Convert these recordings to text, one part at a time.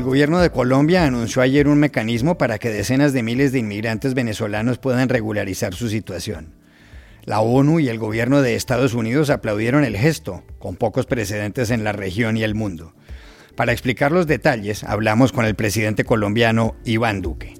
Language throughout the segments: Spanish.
El gobierno de Colombia anunció ayer un mecanismo para que decenas de miles de inmigrantes venezolanos puedan regularizar su situación. La ONU y el gobierno de Estados Unidos aplaudieron el gesto, con pocos precedentes en la región y el mundo. Para explicar los detalles, hablamos con el presidente colombiano Iván Duque.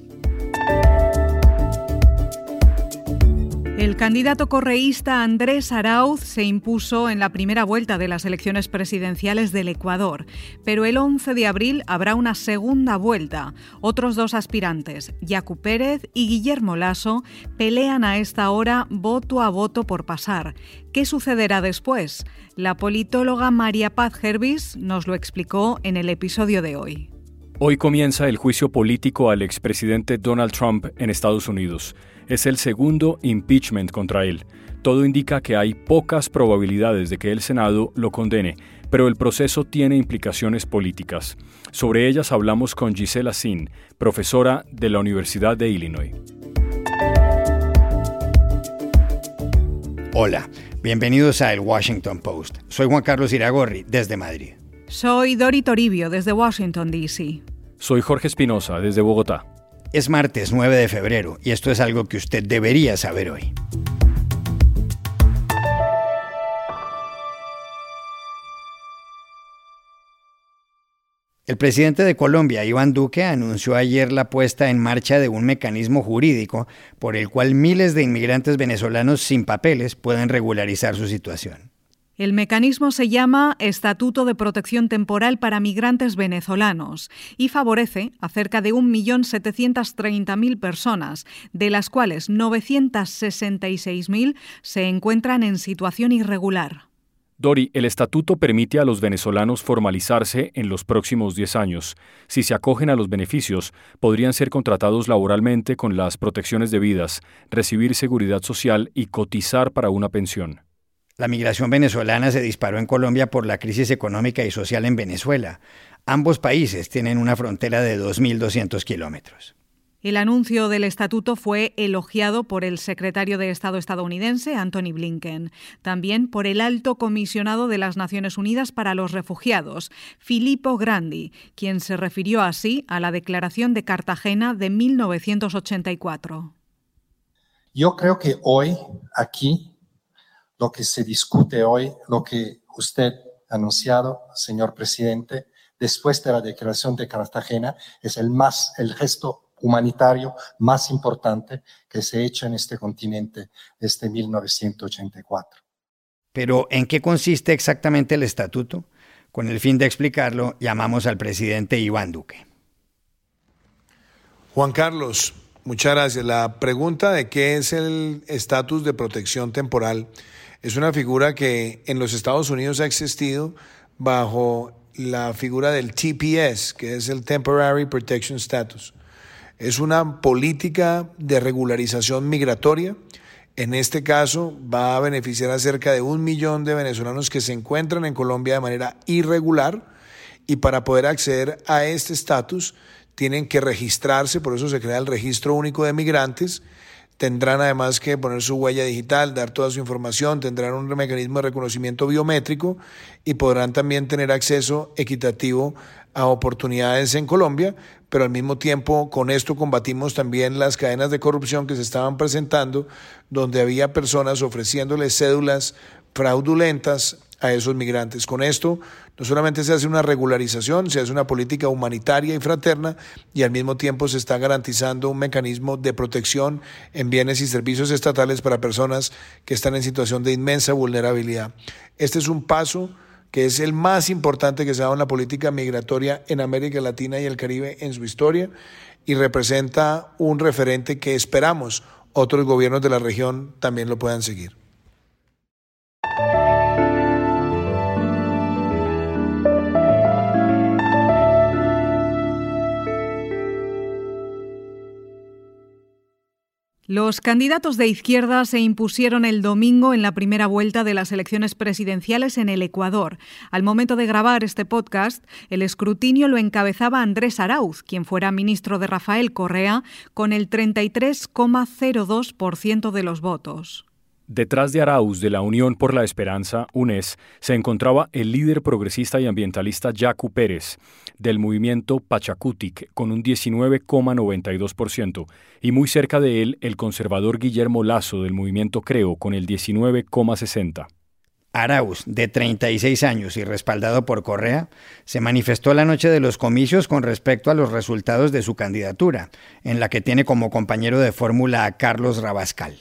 El candidato correísta Andrés Arauz se impuso en la primera vuelta de las elecciones presidenciales del Ecuador, pero el 11 de abril habrá una segunda vuelta. Otros dos aspirantes, Yacu Pérez y Guillermo Lasso, pelean a esta hora voto a voto por pasar. ¿Qué sucederá después? La politóloga María Paz Gervis nos lo explicó en el episodio de hoy. Hoy comienza el juicio político al expresidente Donald Trump en Estados Unidos. Es el segundo impeachment contra él. Todo indica que hay pocas probabilidades de que el Senado lo condene, pero el proceso tiene implicaciones políticas. Sobre ellas hablamos con Gisela Sin, profesora de la Universidad de Illinois. Hola, bienvenidos a El Washington Post. Soy Juan Carlos Iragorri, desde Madrid. Soy Dori Toribio, desde Washington, D.C. Soy Jorge Espinosa, desde Bogotá. Es martes 9 de febrero y esto es algo que usted debería saber hoy. El presidente de Colombia, Iván Duque, anunció ayer la puesta en marcha de un mecanismo jurídico por el cual miles de inmigrantes venezolanos sin papeles pueden regularizar su situación. El mecanismo se llama Estatuto de Protección Temporal para Migrantes Venezolanos y favorece a cerca de 1.730.000 personas, de las cuales 966.000 se encuentran en situación irregular. Dori, el estatuto permite a los venezolanos formalizarse en los próximos 10 años. Si se acogen a los beneficios, podrían ser contratados laboralmente con las protecciones debidas, recibir seguridad social y cotizar para una pensión. La migración venezolana se disparó en Colombia por la crisis económica y social en Venezuela. Ambos países tienen una frontera de 2.200 kilómetros. El anuncio del estatuto fue elogiado por el secretario de Estado estadounidense, Anthony Blinken, también por el alto comisionado de las Naciones Unidas para los Refugiados, Filippo Grandi, quien se refirió así a la Declaración de Cartagena de 1984. Yo creo que hoy aquí lo que se discute hoy, lo que usted ha anunciado, señor presidente, después de la declaración de Cartagena, es el más, el gesto humanitario más importante que se ha hecho en este continente desde 1984. Pero, ¿en qué consiste exactamente el estatuto? Con el fin de explicarlo, llamamos al presidente Iván Duque. Juan Carlos, muchas gracias. La pregunta de qué es el estatus de protección temporal es una figura que en los Estados Unidos ha existido bajo la figura del TPS, que es el Temporary Protection Status. Es una política de regularización migratoria. En este caso va a beneficiar a cerca de un millón de venezolanos que se encuentran en Colombia de manera irregular y para poder acceder a este estatus tienen que registrarse, por eso se crea el registro único de migrantes Tendrán además que poner su huella digital, dar toda su información, tendrán un mecanismo de reconocimiento biométrico y podrán también tener acceso equitativo a oportunidades en Colombia, pero al mismo tiempo con esto combatimos también las cadenas de corrupción que se estaban presentando, donde había personas ofreciéndoles cédulas fraudulentas a esos migrantes. Con esto no solamente se hace una regularización, se hace una política humanitaria y fraterna y al mismo tiempo se está garantizando un mecanismo de protección en bienes y servicios estatales para personas que están en situación de inmensa vulnerabilidad. Este es un paso que es el más importante que se ha dado en la política migratoria en América Latina y el Caribe en su historia y representa un referente que esperamos otros gobiernos de la región también lo puedan seguir. Los candidatos de izquierda se impusieron el domingo en la primera vuelta de las elecciones presidenciales en el Ecuador. Al momento de grabar este podcast, el escrutinio lo encabezaba Andrés Arauz, quien fuera ministro de Rafael Correa, con el 33,02% de los votos. Detrás de Arauz de la Unión por la Esperanza, UNES, se encontraba el líder progresista y ambientalista Yacu Pérez, del movimiento Pachacutic, con un 19,92%, y muy cerca de él el conservador Guillermo Lazo, del movimiento Creo, con el 19,60%. Arauz, de 36 años y respaldado por Correa, se manifestó la noche de los comicios con respecto a los resultados de su candidatura, en la que tiene como compañero de fórmula a Carlos Rabascal.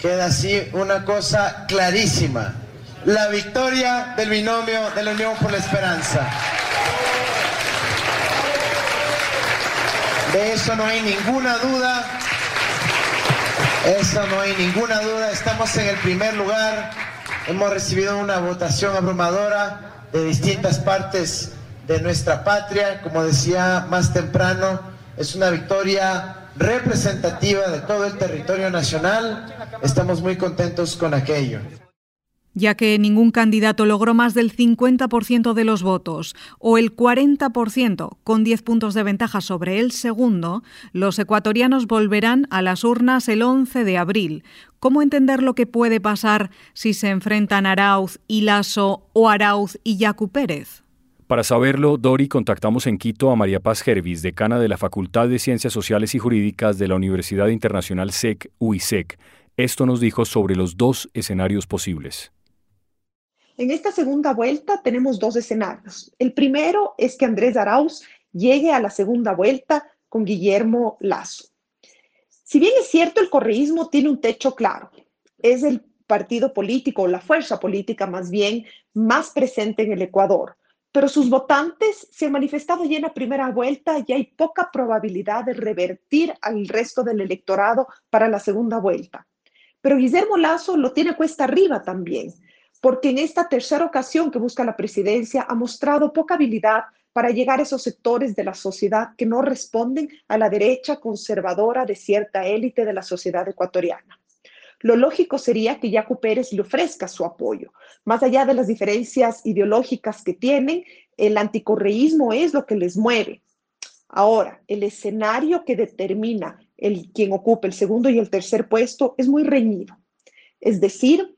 Queda así una cosa clarísima. La victoria del binomio de la Unión por la Esperanza. De eso no hay ninguna duda. Eso no hay ninguna duda. Estamos en el primer lugar. Hemos recibido una votación abrumadora de distintas partes de nuestra patria. Como decía más temprano, es una victoria representativa de todo el territorio nacional. Estamos muy contentos con aquello. Ya que ningún candidato logró más del 50% de los votos o el 40% con 10 puntos de ventaja sobre el segundo, los ecuatorianos volverán a las urnas el 11 de abril. ¿Cómo entender lo que puede pasar si se enfrentan Arauz y Lasso o Arauz y Yacu Pérez? Para saberlo, Dori, contactamos en Quito a María Paz Gervis, decana de la Facultad de Ciencias Sociales y Jurídicas de la Universidad Internacional SEC, UISEC. Esto nos dijo sobre los dos escenarios posibles. En esta segunda vuelta tenemos dos escenarios. El primero es que Andrés Arauz llegue a la segunda vuelta con Guillermo Lazo. Si bien es cierto, el correísmo tiene un techo claro. Es el partido político, la fuerza política más bien, más presente en el Ecuador pero sus votantes se han manifestado ya en la primera vuelta y hay poca probabilidad de revertir al resto del electorado para la segunda vuelta. Pero Guillermo Lazo lo tiene cuesta arriba también, porque en esta tercera ocasión que busca la presidencia ha mostrado poca habilidad para llegar a esos sectores de la sociedad que no responden a la derecha conservadora de cierta élite de la sociedad ecuatoriana. Lo lógico sería que Yacu Pérez le ofrezca su apoyo. Más allá de las diferencias ideológicas que tienen, el anticorreísmo es lo que les mueve. Ahora, el escenario que determina el quien ocupe el segundo y el tercer puesto es muy reñido. Es decir,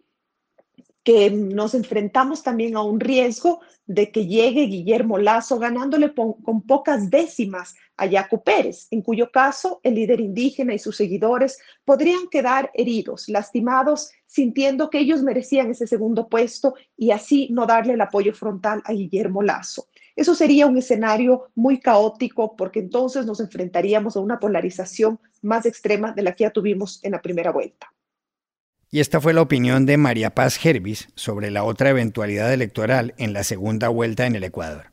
que nos enfrentamos también a un riesgo de que llegue Guillermo Lazo ganándole con pocas décimas a Yacu Pérez, en cuyo caso el líder indígena y sus seguidores podrían quedar heridos, lastimados, sintiendo que ellos merecían ese segundo puesto y así no darle el apoyo frontal a Guillermo Lazo. Eso sería un escenario muy caótico porque entonces nos enfrentaríamos a una polarización más extrema de la que ya tuvimos en la primera vuelta. Y esta fue la opinión de María Paz Gervis sobre la otra eventualidad electoral en la segunda vuelta en el Ecuador.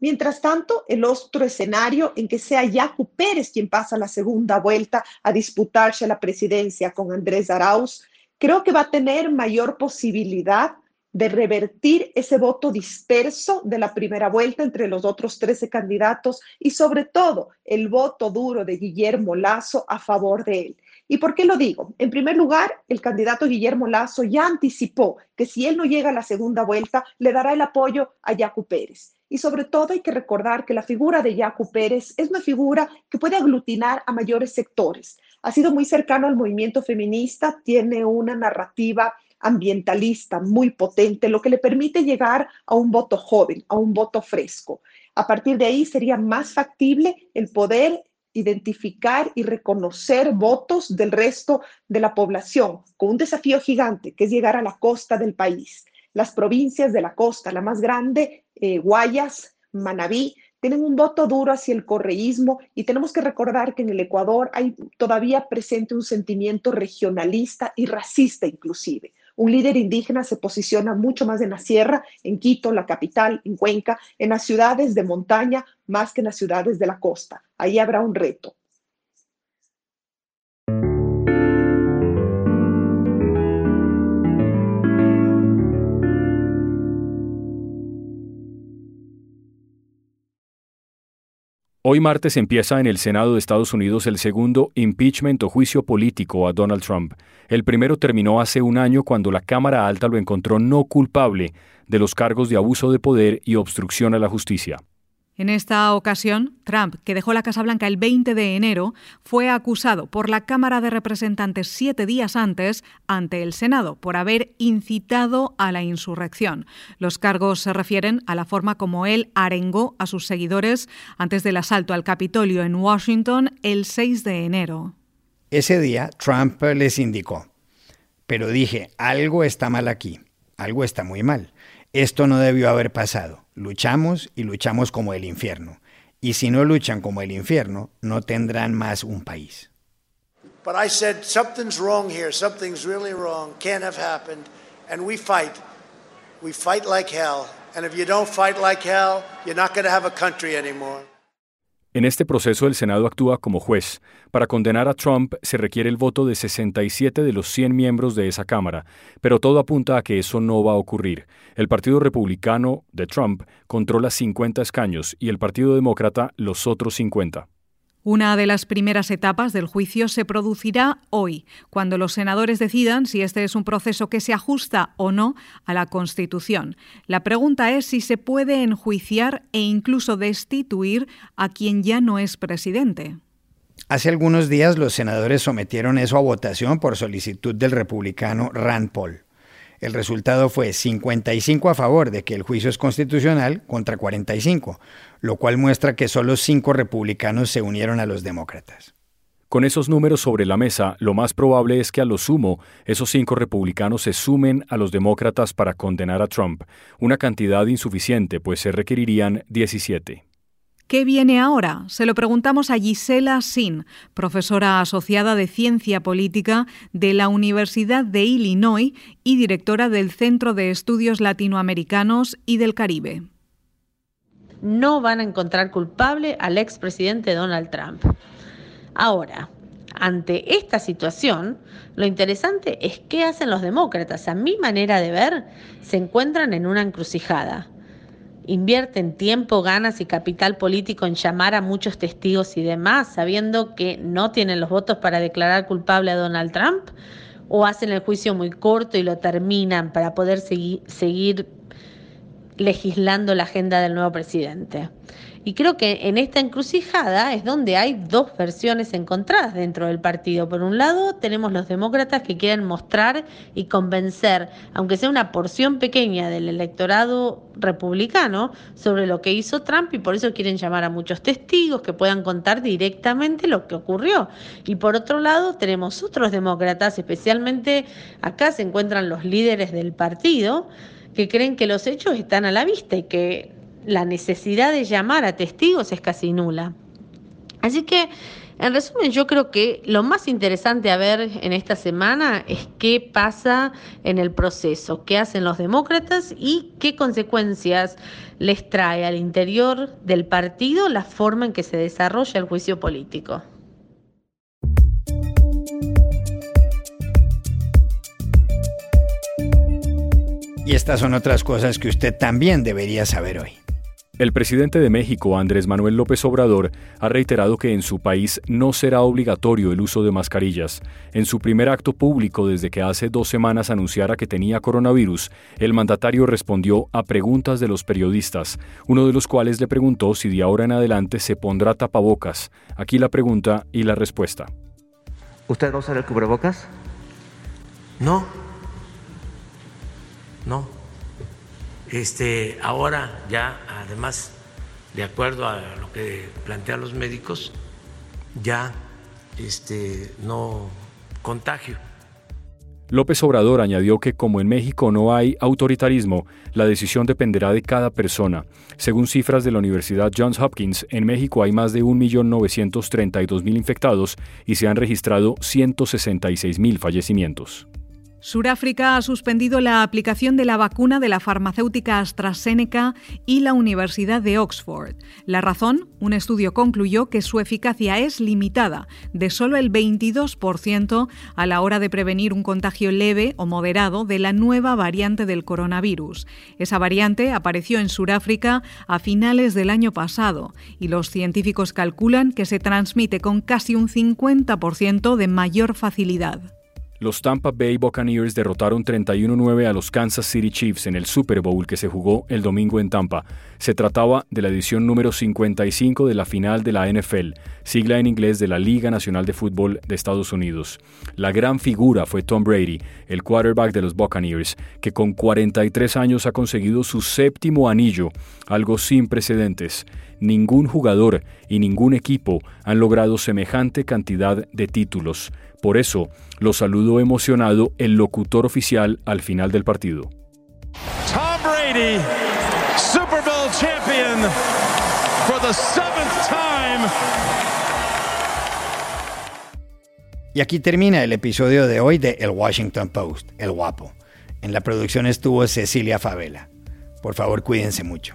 Mientras tanto, el otro escenario en que sea Yacu Pérez quien pasa la segunda vuelta a disputarse la presidencia con Andrés Arauz, creo que va a tener mayor posibilidad de revertir ese voto disperso de la primera vuelta entre los otros 13 candidatos y sobre todo el voto duro de Guillermo Lazo a favor de él. ¿Y por qué lo digo? En primer lugar, el candidato Guillermo Lazo ya anticipó que si él no llega a la segunda vuelta, le dará el apoyo a Yacu Pérez. Y sobre todo hay que recordar que la figura de Yacu Pérez es una figura que puede aglutinar a mayores sectores. Ha sido muy cercano al movimiento feminista, tiene una narrativa ambientalista muy potente, lo que le permite llegar a un voto joven, a un voto fresco. A partir de ahí sería más factible el poder identificar y reconocer votos del resto de la población, con un desafío gigante, que es llegar a la costa del país. Las provincias de la costa, la más grande, eh, Guayas, Manabí, tienen un voto duro hacia el correísmo y tenemos que recordar que en el Ecuador hay todavía presente un sentimiento regionalista y racista inclusive. Un líder indígena se posiciona mucho más en la sierra, en Quito, la capital, en Cuenca, en las ciudades de montaña, más que en las ciudades de la costa. Ahí habrá un reto. Hoy martes empieza en el Senado de Estados Unidos el segundo impeachment o juicio político a Donald Trump. El primero terminó hace un año cuando la Cámara Alta lo encontró no culpable de los cargos de abuso de poder y obstrucción a la justicia. En esta ocasión, Trump, que dejó la Casa Blanca el 20 de enero, fue acusado por la Cámara de Representantes siete días antes ante el Senado por haber incitado a la insurrección. Los cargos se refieren a la forma como él arengó a sus seguidores antes del asalto al Capitolio en Washington el 6 de enero. Ese día, Trump les indicó, pero dije, algo está mal aquí, algo está muy mal. Esto no debió haber pasado. Luchamos y luchamos como el infierno. Y si no luchan como el infierno, no tendrán más un país. But I said something's wrong here. Something's really wrong. Can't have happened. And we fight. We fight like hell. And if you don't fight like hell, you're not going to have a country anymore. En este proceso el Senado actúa como juez. Para condenar a Trump se requiere el voto de 67 de los 100 miembros de esa Cámara, pero todo apunta a que eso no va a ocurrir. El Partido Republicano de Trump controla 50 escaños y el Partido Demócrata los otros 50. Una de las primeras etapas del juicio se producirá hoy, cuando los senadores decidan si este es un proceso que se ajusta o no a la Constitución. La pregunta es si se puede enjuiciar e incluso destituir a quien ya no es presidente. Hace algunos días los senadores sometieron eso a votación por solicitud del republicano Rand Paul. El resultado fue 55 a favor de que el juicio es constitucional contra 45, lo cual muestra que solo cinco republicanos se unieron a los demócratas. Con esos números sobre la mesa, lo más probable es que a lo sumo esos cinco republicanos se sumen a los demócratas para condenar a Trump, una cantidad insuficiente, pues se requerirían 17. ¿Qué viene ahora? Se lo preguntamos a Gisela Sin, profesora asociada de Ciencia Política de la Universidad de Illinois y directora del Centro de Estudios Latinoamericanos y del Caribe. No van a encontrar culpable al expresidente Donald Trump. Ahora, ante esta situación, lo interesante es qué hacen los demócratas. A mi manera de ver, se encuentran en una encrucijada invierten tiempo, ganas y capital político en llamar a muchos testigos y demás, sabiendo que no tienen los votos para declarar culpable a Donald Trump, o hacen el juicio muy corto y lo terminan para poder seguir, seguir legislando la agenda del nuevo presidente. Y creo que en esta encrucijada es donde hay dos versiones encontradas dentro del partido. Por un lado, tenemos los demócratas que quieren mostrar y convencer, aunque sea una porción pequeña del electorado republicano, sobre lo que hizo Trump y por eso quieren llamar a muchos testigos que puedan contar directamente lo que ocurrió. Y por otro lado, tenemos otros demócratas, especialmente acá se encuentran los líderes del partido, que creen que los hechos están a la vista y que la necesidad de llamar a testigos es casi nula. Así que, en resumen, yo creo que lo más interesante a ver en esta semana es qué pasa en el proceso, qué hacen los demócratas y qué consecuencias les trae al interior del partido la forma en que se desarrolla el juicio político. Y estas son otras cosas que usted también debería saber hoy. El presidente de México, Andrés Manuel López Obrador, ha reiterado que en su país no será obligatorio el uso de mascarillas. En su primer acto público desde que hace dos semanas anunciara que tenía coronavirus, el mandatario respondió a preguntas de los periodistas, uno de los cuales le preguntó si de ahora en adelante se pondrá tapabocas. Aquí la pregunta y la respuesta. ¿Usted va a usar el cubrebocas? No. No. Este, ahora ya, además, de acuerdo a lo que plantean los médicos, ya este, no contagio. López Obrador añadió que como en México no hay autoritarismo, la decisión dependerá de cada persona. Según cifras de la Universidad Johns Hopkins, en México hay más de 1.932.000 infectados y se han registrado 166.000 fallecimientos. Suráfrica ha suspendido la aplicación de la vacuna de la farmacéutica AstraZeneca y la Universidad de Oxford. La razón, un estudio concluyó que su eficacia es limitada, de solo el 22% a la hora de prevenir un contagio leve o moderado de la nueva variante del coronavirus. Esa variante apareció en Suráfrica a finales del año pasado y los científicos calculan que se transmite con casi un 50% de mayor facilidad. Los Tampa Bay Buccaneers derrotaron 31-9 a los Kansas City Chiefs en el Super Bowl que se jugó el domingo en Tampa. Se trataba de la edición número 55 de la final de la NFL, sigla en inglés de la Liga Nacional de Fútbol de Estados Unidos. La gran figura fue Tom Brady, el quarterback de los Buccaneers, que con 43 años ha conseguido su séptimo anillo, algo sin precedentes. Ningún jugador y ningún equipo han logrado semejante cantidad de títulos. Por eso, lo saludó emocionado el locutor oficial al final del partido. Tom Brady, Super Bowl champion for the seventh time. Y aquí termina el episodio de hoy de El Washington Post, El Guapo. En la producción estuvo Cecilia Favela. Por favor, cuídense mucho.